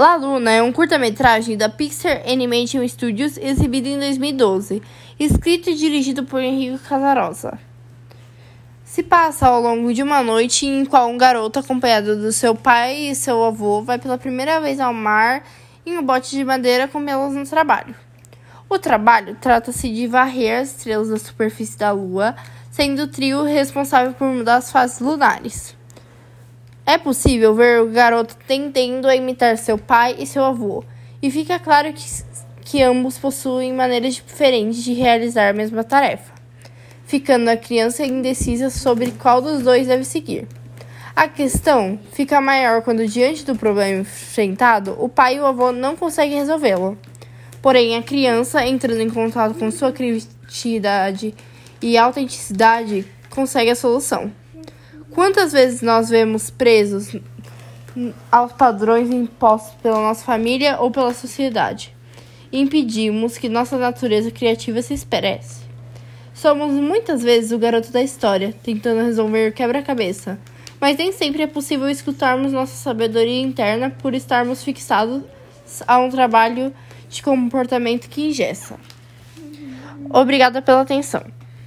La Luna é um curta-metragem da Pixar Animation Studios exibido em 2012, escrito e dirigido por Henrique Casarosa. Se passa ao longo de uma noite em qual um garoto acompanhado do seu pai e seu avô vai pela primeira vez ao mar em um bote de madeira com elas no trabalho. O trabalho trata-se de varrer as estrelas da superfície da Lua, sendo o trio responsável por mudar as fases lunares. É possível ver o garoto tentando imitar seu pai e seu avô, e fica claro que, que ambos possuem maneiras diferentes de realizar a mesma tarefa, ficando a criança indecisa sobre qual dos dois deve seguir. A questão fica maior quando, diante do problema enfrentado, o pai e o avô não conseguem resolvê-lo. Porém, a criança, entrando em contato com sua criatividade e autenticidade, consegue a solução. Quantas vezes nós vemos presos aos padrões impostos pela nossa família ou pela sociedade e impedimos que nossa natureza criativa se expresse? Somos muitas vezes o garoto da história, tentando resolver quebra-cabeça, mas nem sempre é possível escutarmos nossa sabedoria interna por estarmos fixados a um trabalho de comportamento que ingessa. Obrigada pela atenção.